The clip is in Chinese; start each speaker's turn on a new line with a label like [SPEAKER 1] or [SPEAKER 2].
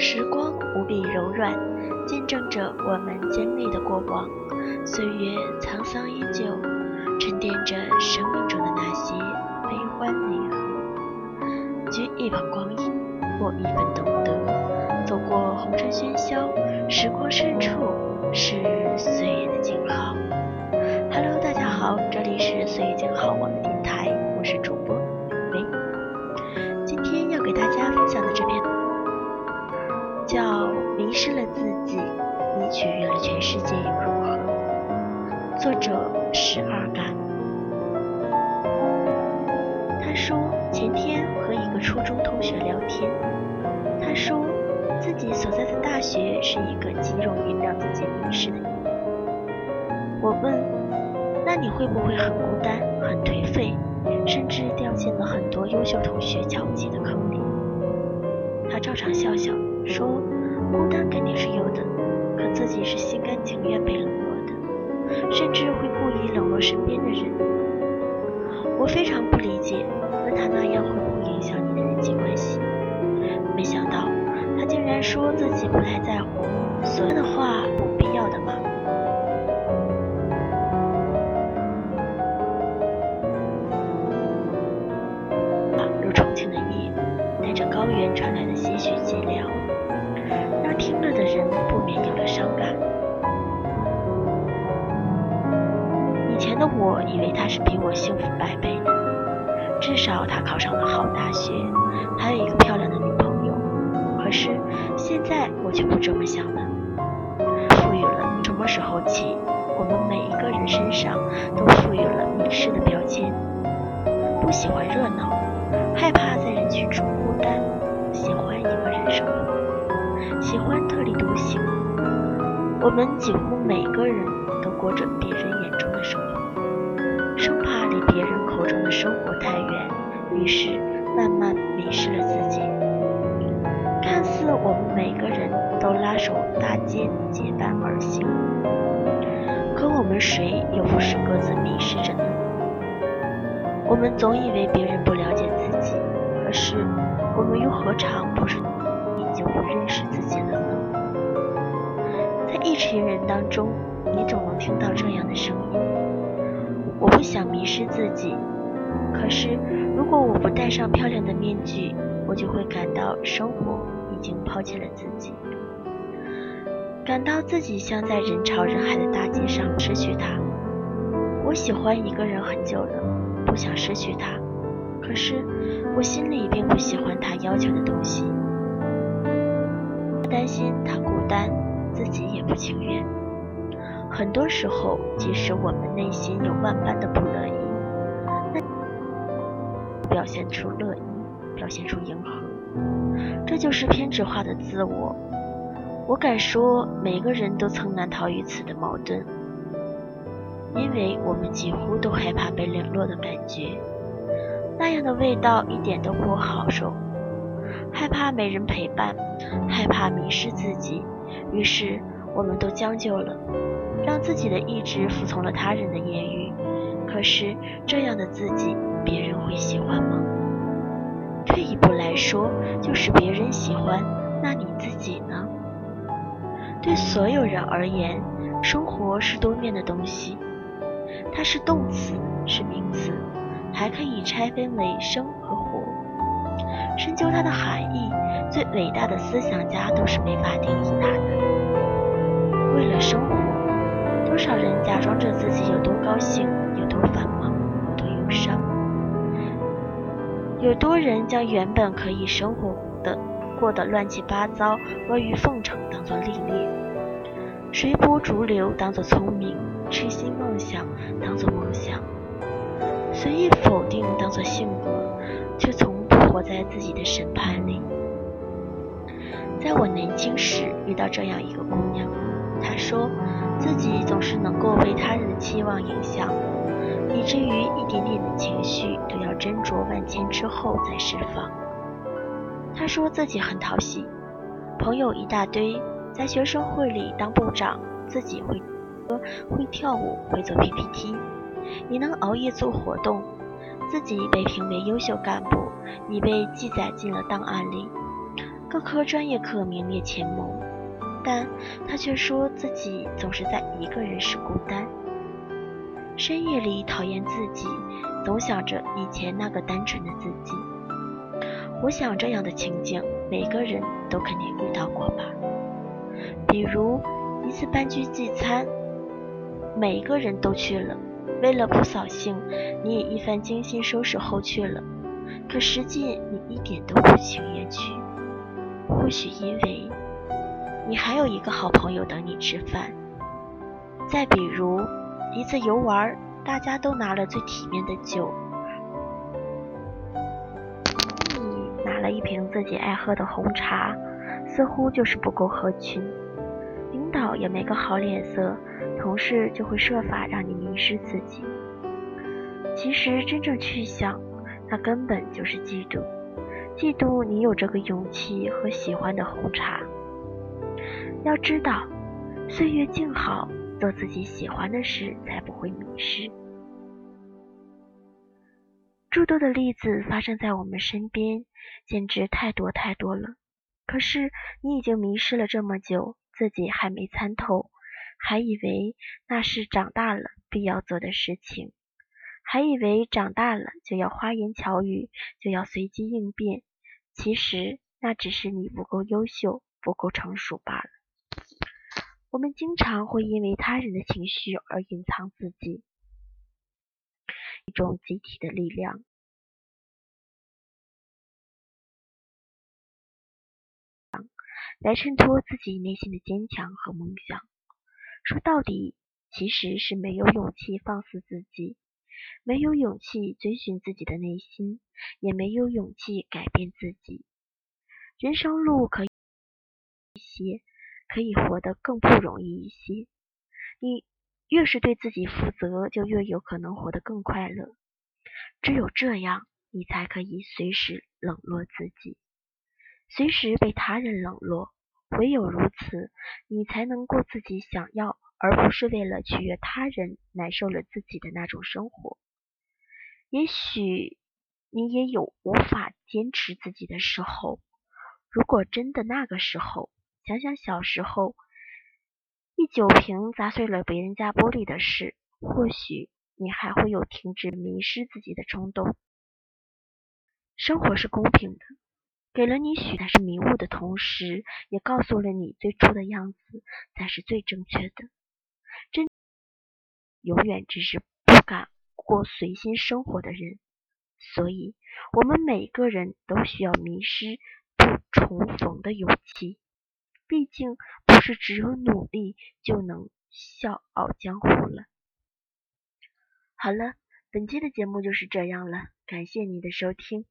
[SPEAKER 1] 时光无比柔软，见证着我们经历的过往。岁月沧桑依旧，沉淀着生命中的那些悲欢离合。掬一捧光阴，过一份懂得，走过红尘喧嚣，时光深处是岁月的静好。Hello，大家好，这里是岁月静好网的电台，我是主播初中同学聊天，他说自己所在的大学是一个极容易让自己迷失的地方。我问，那你会不会很孤单、很颓废，甚至掉进了很多优秀同学瞧不起的坑里？他照常笑笑说，孤单肯定是有的，可自己是心甘情愿被冷落的，甚至会故意冷落身边的人。我非常不理解，他那样会不会影响你的人际关系？没想到他竟然说自己不太在乎，所有的话不必要的吗？如重庆的夜，带着高原传来的些许寂寥，让听了的人不免有了伤感。以前的我以为他是比我幸福百倍的，至少他考上了好大学，还有一个漂亮的女朋友。可是现在我却不这么想了。赋予了什么时候起，我们每一个人身上都赋予了迷失的标签，不喜欢热闹。害怕在人群中孤单，喜欢一个人生活，喜欢特立独行。我们几乎每个人都过着别人眼中的生活，生怕离别人口中的生活太远，于是慢慢迷失了自己。看似我们每个人都拉手搭肩结伴而行，可我们谁又不是各自迷失着呢？我们总以为别人不了解自己，可是我们又何尝不是已经不认识自己了呢？在一群人当中，你总能听到这样的声音：我不想迷失自己，可是如果我不戴上漂亮的面具，我就会感到生活已经抛弃了自己，感到自己像在人潮人海的大街上失去他。我喜欢一个人很久了。不想失去他，可是我心里并不喜欢他要求的东西。担心他孤单，自己也不情愿。很多时候，即使我们内心有万般的不乐意，那表现出乐意，表现出迎合，这就是偏执化的自我。我敢说，每个人都曾难逃于此的矛盾。因为我们几乎都害怕被冷落的感觉，那样的味道一点都不好受。害怕没人陪伴，害怕迷失自己，于是我们都将就了，让自己的意志服从了他人的言语。可是这样的自己，别人会喜欢吗？退一步来说，就是别人喜欢，那你自己呢？对所有人而言，生活是多面的东西。它是动词，是名词，还可以拆分为生和活。深究它的含义，最伟大的思想家都是没法定义它的。为了生活，多少人假装着自己有多高兴，有多繁忙，有多忧伤。有多人将原本可以生活的过得乱七八糟、阿谀奉承当作历练，随波逐流当作聪明。痴心妄想当作梦想，随意否定当作性格，却从不活在自己的审判里。在我年轻时遇到这样一个姑娘，说自己总是能够被他人的期望影响，以至于一点点的情绪都要斟酌万千之后再释放。他说自己很讨喜，朋友一大堆，在学生会里当部长，自己会歌。会跳舞，会做 PPT，你能熬夜做活动，自己被评为优秀干部，你被记载进了档案里。各科专业课名列前茅，但他却说自己总是在一个人时孤单。深夜里讨厌自己，总想着以前那个单纯的自己。我想这样的情景，每个人都肯定遇到过吧。比如一次班居聚餐，每个人都去了，为了不扫兴，你也一番精心收拾后去了。可实际你一点都不情愿去，或许因为你还有一个好朋友等你吃饭。再比如一次游玩，大家都拿了最体面的酒，你拿了一瓶自己爱喝的红茶，似乎就是不够合群。领导也没个好脸色，同事就会设法让你迷失自己。其实真正去想。那根本就是嫉妒，嫉妒你有这个勇气和喜欢的红茶。要知道，岁月静好，做自己喜欢的事，才不会迷失。诸多的例子发生在我们身边，简直太多太多了。可是你已经迷失了这么久，自己还没参透，还以为那是长大了必要做的事情。还以为长大了就要花言巧语，就要随机应变，其实那只是你不够优秀，不够成熟罢了。我们经常会因为他人的情绪而隐藏自己，一种集体的力量，来衬托自己内心的坚强和梦想。说到底，其实是没有勇气放肆自己。没有勇气遵循自己的内心，也没有勇气改变自己。人生路可以些，可以活得更不容易一些。你越是对自己负责，就越有可能活得更快乐。只有这样，你才可以随时冷落自己，随时被他人冷落。唯有如此，你才能过自己想要。而不是为了取悦他人，难受了自己的那种生活。也许你也有无法坚持自己的时候。如果真的那个时候，想想小时候一酒瓶砸碎了别人家玻璃的事，或许你还会有停止迷失自己的冲动。生活是公平的，给了你许多是迷雾的同时，也告诉了你最初的样子才是最正确的。真永远只是不敢过随心生活的人，所以我们每个人都需要迷失不重逢的勇气。毕竟不是只有努力就能笑傲江湖了。好了，本期的节目就是这样了，感谢你的收听。